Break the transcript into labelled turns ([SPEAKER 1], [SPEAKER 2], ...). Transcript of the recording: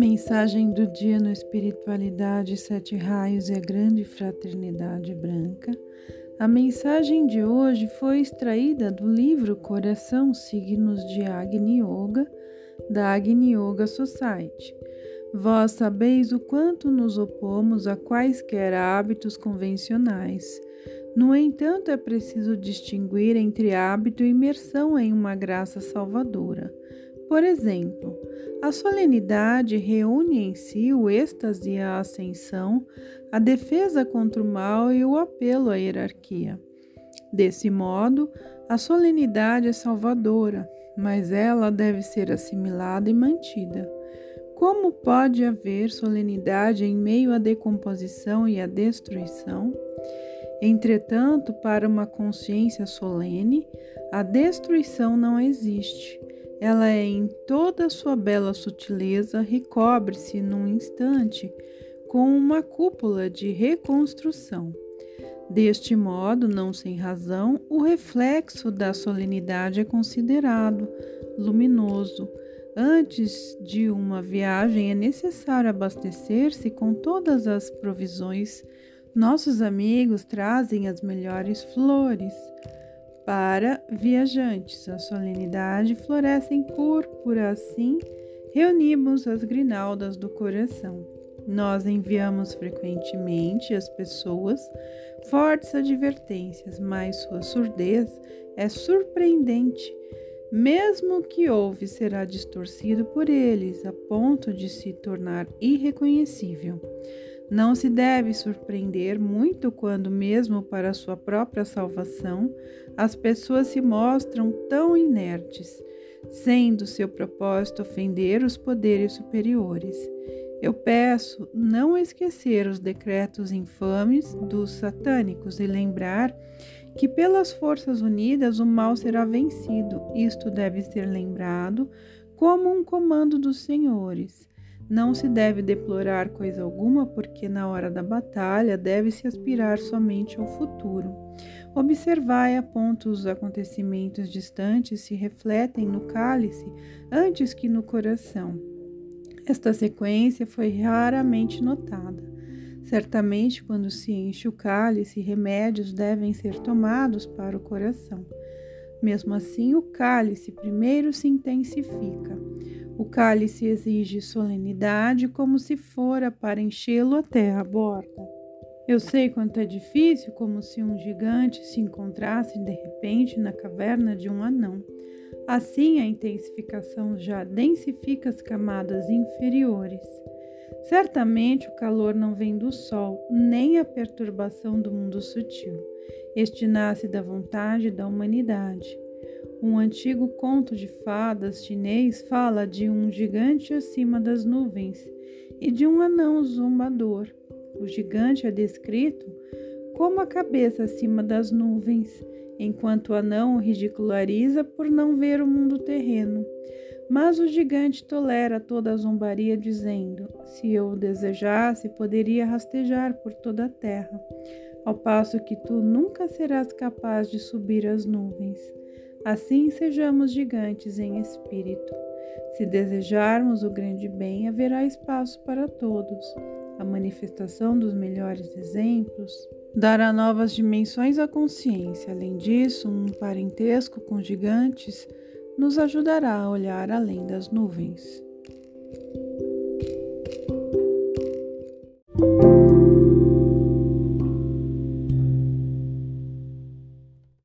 [SPEAKER 1] Mensagem do dia no Espiritualidade, Sete Raios e a Grande Fraternidade Branca. A mensagem de hoje foi extraída do livro Coração Signos de Agni Yoga, da Agni Yoga Society. Vós sabeis o quanto nos opomos a quaisquer hábitos convencionais. No entanto, é preciso distinguir entre hábito e imersão em uma graça salvadora. Por exemplo, a solenidade reúne em si o êxtase a ascensão, a defesa contra o mal e o apelo à hierarquia. Desse modo, a solenidade é salvadora, mas ela deve ser assimilada e mantida. Como pode haver solenidade em meio à decomposição e à destruição? Entretanto, para uma consciência solene, a destruição não existe ela é em toda a sua bela sutileza, recobre-se num instante com uma cúpula de reconstrução. Deste modo, não sem razão, o reflexo da solenidade é considerado luminoso. Antes de uma viagem é necessário abastecer-se com todas as provisões. Nossos amigos trazem as melhores flores para viajantes. A solenidade floresce em púrpura, assim reunimos as grinaldas do coração. Nós enviamos frequentemente às pessoas fortes advertências, mas sua surdez é surpreendente. Mesmo que ouve, será distorcido por eles a ponto de se tornar irreconhecível. Não se deve surpreender muito quando, mesmo para sua própria salvação, as pessoas se mostram tão inertes, sendo seu propósito ofender os poderes superiores. Eu peço não esquecer os decretos infames dos satânicos e lembrar que pelas forças unidas o mal será vencido. Isto deve ser lembrado como um comando dos senhores. Não se deve deplorar coisa alguma, porque na hora da batalha deve-se aspirar somente ao futuro. Observai a ponto os acontecimentos distantes se refletem no cálice antes que no coração. Esta sequência foi raramente notada. Certamente, quando se enche o cálice, remédios devem ser tomados para o coração. Mesmo assim, o cálice primeiro se intensifica. O cálice exige solenidade, como se fora para enchê-lo até a borda. Eu sei quanto é difícil, como se um gigante se encontrasse de repente na caverna de um anão. Assim, a intensificação já densifica as camadas inferiores. Certamente o calor não vem do sol, nem a perturbação do mundo sutil. Este nasce da vontade da humanidade. Um antigo conto de fadas chinês fala de um gigante acima das nuvens e de um anão zombador. O gigante é descrito como a cabeça acima das nuvens, enquanto o anão o ridiculariza por não ver o mundo terreno. Mas o gigante tolera toda a zombaria, dizendo: Se eu o desejasse, poderia rastejar por toda a terra, ao passo que tu nunca serás capaz de subir as nuvens. Assim sejamos gigantes em espírito. Se desejarmos o grande bem, haverá espaço para todos. A manifestação dos melhores exemplos dará novas dimensões à consciência. Além disso, um parentesco com gigantes nos ajudará a olhar além das nuvens.